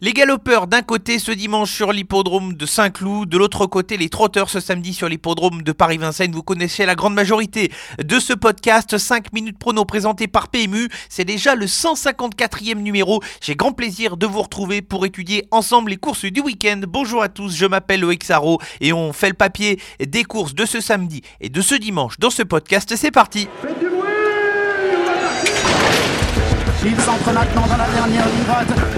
Les galopeurs d'un côté ce dimanche sur l'hippodrome de Saint-Cloud, de l'autre côté les trotteurs ce samedi sur l'hippodrome de Paris-Vincennes. Vous connaissez la grande majorité de ce podcast 5 minutes prono présenté par PMU. C'est déjà le 154e numéro. J'ai grand plaisir de vous retrouver pour étudier ensemble les courses du week-end. Bonjour à tous, je m'appelle Loïc et on fait le papier des courses de ce samedi et de ce dimanche dans ce podcast. C'est parti. Faites du bruit Il s'entre maintenant dans la dernière ligne.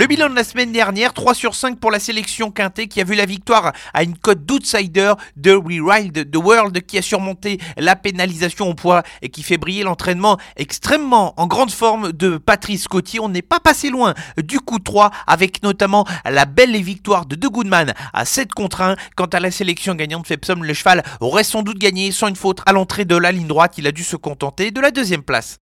Le bilan de la semaine dernière, 3 sur 5 pour la sélection quintée qui a vu la victoire à une cote d'outsider de Rewild the World qui a surmonté la pénalisation au poids et qui fait briller l'entraînement extrêmement en grande forme de Patrice Cotier. On n'est pas passé loin du coup 3 avec notamment la belle victoire de De Goodman à 7 contre 1. Quant à la sélection gagnante Fepsom, le cheval aurait sans doute gagné sans une faute à l'entrée de la ligne droite. Il a dû se contenter de la deuxième place.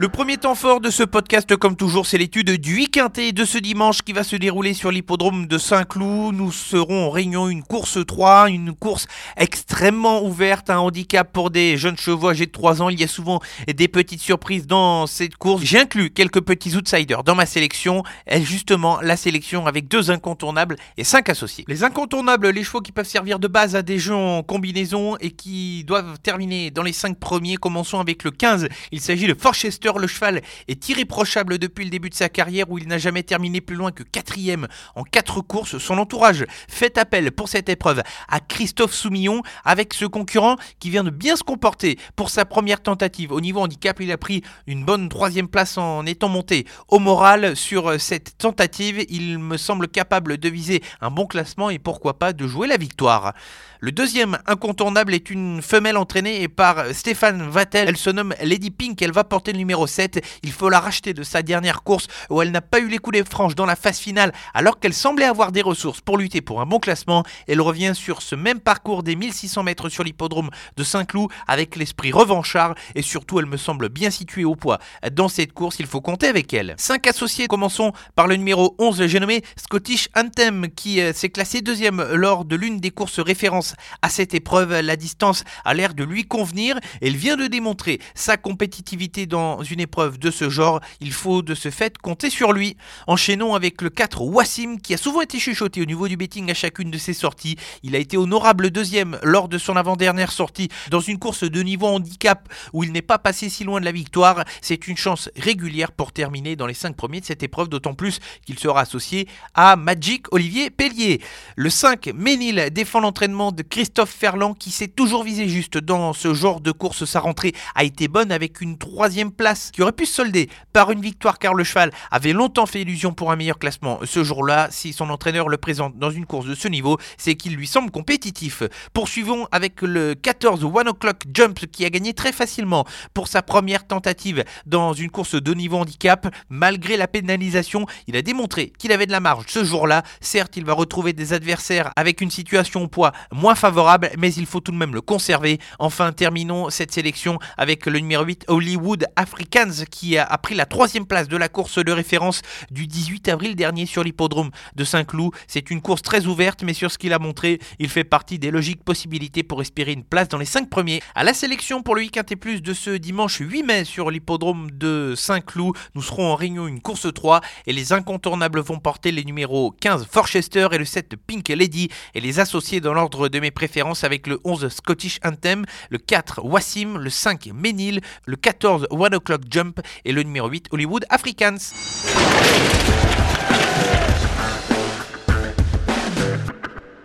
Le premier temps fort de ce podcast, comme toujours, c'est l'étude du 8 quintet de ce dimanche qui va se dérouler sur l'hippodrome de Saint-Cloud. Nous serons en réunion une course 3, une course extrêmement ouverte, un handicap pour des jeunes chevaux âgés de 3 ans. Il y a souvent des petites surprises dans cette course. J'ai inclus quelques petits outsiders dans ma sélection, et justement la sélection avec deux incontournables et cinq associés. Les incontournables, les chevaux qui peuvent servir de base à des jeux en combinaison et qui doivent terminer dans les 5 premiers. Commençons avec le 15. Il s'agit de Forchester le cheval est irréprochable depuis le début de sa carrière où il n'a jamais terminé plus loin que quatrième en quatre courses. Son entourage fait appel pour cette épreuve à Christophe Soumillon avec ce concurrent qui vient de bien se comporter pour sa première tentative. Au niveau handicap, il a pris une bonne troisième place en étant monté au moral sur cette tentative. Il me semble capable de viser un bon classement et pourquoi pas de jouer la victoire. Le deuxième incontournable est une femelle entraînée par Stéphane Vattel. Elle se nomme Lady Pink. Elle va porter le numéro 7. Il faut la racheter de sa dernière course où elle n'a pas eu les coups des franches dans la phase finale alors qu'elle semblait avoir des ressources pour lutter pour un bon classement. Elle revient sur ce même parcours des 1600 mètres sur l'hippodrome de Saint-Cloud avec l'esprit revanchard et surtout elle me semble bien située au poids. Dans cette course, il faut compter avec elle. Cinq associés, commençons par le numéro 11, j'ai nommé Scottish Anthem qui euh, s'est classé deuxième lors de l'une des courses références à cette épreuve. La distance a l'air de lui convenir. Elle vient de démontrer sa compétitivité dans une épreuve de ce genre. Il faut de ce fait compter sur lui. Enchaînons avec le 4 Wassim qui a souvent été chuchoté au niveau du betting à chacune de ses sorties. Il a été honorable deuxième lors de son avant-dernière sortie dans une course de niveau handicap où il n'est pas passé si loin de la victoire. C'est une chance régulière pour terminer dans les 5 premiers de cette épreuve, d'autant plus qu'il sera associé à Magic Olivier Pellier. Le 5 Ménil défend l'entraînement de Christophe Ferland qui s'est toujours visé juste dans ce genre de course. Sa rentrée a été bonne avec une troisième place qui aurait pu se solder par une victoire car le cheval avait longtemps fait illusion pour un meilleur classement ce jour-là. Si son entraîneur le présente dans une course de ce niveau, c'est qu'il lui semble compétitif. Poursuivons avec le 14 One O'Clock Jump qui a gagné très facilement pour sa première tentative dans une course de niveau handicap. Malgré la pénalisation, il a démontré qu'il avait de la marge ce jour-là. Certes, il va retrouver des adversaires avec une situation au poids moins favorable, mais il faut tout de même le conserver. Enfin, terminons cette sélection avec le numéro 8 Hollywood Africans qui a pris la troisième place de la course de référence du 18 avril dernier sur l'hippodrome de Saint-Cloud. C'est une course très ouverte, mais sur ce qu'il a montré, il fait partie des logiques possibilités pour espérer une place dans les 5 premiers. À la sélection pour le week-end de ce dimanche 8 mai sur l'hippodrome de Saint-Cloud, nous serons en réunion une course 3 et les incontournables vont porter les numéros 15 Forchester et le 7 Pink Lady et les associés dans l'ordre de mes préférences avec le 11 Scottish Anthem, le 4 Wassim, le 5 Ménil, le 14 One O'Clock Jump et le numéro 8 Hollywood Africans.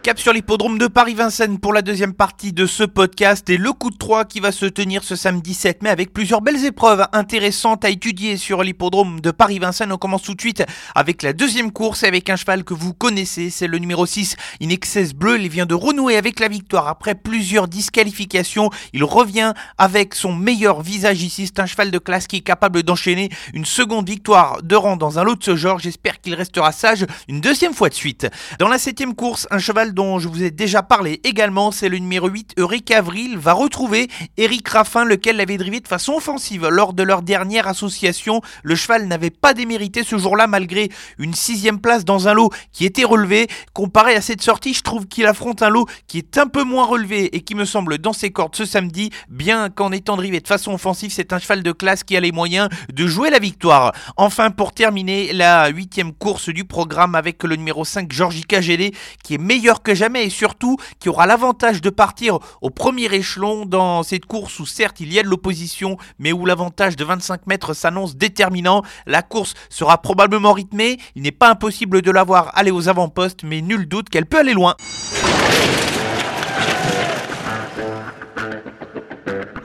Cap sur l'hippodrome de Paris-Vincennes pour la deuxième partie de ce podcast et le coup de 3 qui va se tenir ce samedi 7 mai avec plusieurs belles épreuves intéressantes à étudier sur l'hippodrome de Paris-Vincennes. On commence tout de suite avec la deuxième course avec un cheval que vous connaissez, c'est le numéro 6 In Excess Bleu. Il vient de renouer avec la victoire après plusieurs disqualifications. Il revient avec son meilleur visage ici. C'est un cheval de classe qui est capable d'enchaîner une seconde victoire de rang dans un lot de ce genre. J'espère qu'il restera sage une deuxième fois de suite. Dans la septième course, un cheval dont je vous ai déjà parlé également, c'est le numéro 8, Eric Avril, va retrouver Eric Raffin, lequel l'avait drivé de façon offensive lors de leur dernière association. Le cheval n'avait pas démérité ce jour-là malgré une sixième place dans un lot qui était relevé. Comparé à cette sortie, je trouve qu'il affronte un lot qui est un peu moins relevé et qui me semble dans ses cordes ce samedi, bien qu'en étant drivé de façon offensive, c'est un cheval de classe qui a les moyens de jouer la victoire. Enfin, pour terminer, la huitième course du programme avec le numéro 5, Georgie Kagélé, qui est meilleur que jamais et surtout qui aura l'avantage de partir au premier échelon dans cette course où certes il y a de l'opposition, mais où l'avantage de 25 mètres s'annonce déterminant. La course sera probablement rythmée, il n'est pas impossible de la voir aller aux avant-postes, mais nul doute qu'elle peut aller loin.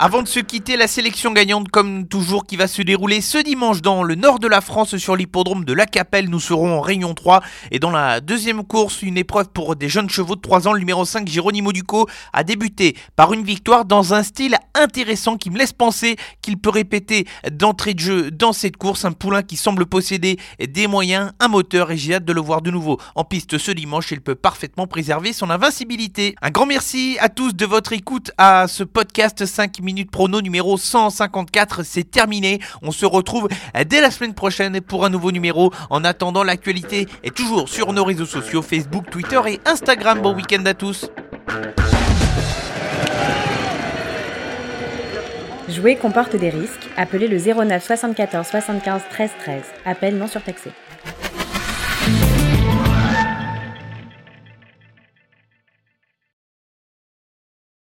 Avant de se quitter, la sélection gagnante, comme toujours, qui va se dérouler ce dimanche dans le nord de la France sur l'hippodrome de La Capelle. Nous serons en Réunion 3. Et dans la deuxième course, une épreuve pour des jeunes chevaux de 3 ans, le numéro 5, Géronimo Duco, a débuté par une victoire dans un style intéressant qui me laisse penser qu'il peut répéter d'entrée de jeu dans cette course. Un poulain qui semble posséder des moyens, un moteur, et j'ai hâte de le voir de nouveau en piste ce dimanche. Il peut parfaitement préserver son invincibilité. Un grand merci à tous de votre écoute à ce podcast 5 minutes Minute Prono numéro 154, c'est terminé. On se retrouve dès la semaine prochaine pour un nouveau numéro. En attendant, l'actualité est toujours sur nos réseaux sociaux Facebook, Twitter et Instagram. Bon week-end à tous. Jouer comporte des risques. Appelez le 09 74 75 13 13. Appel non surtaxé.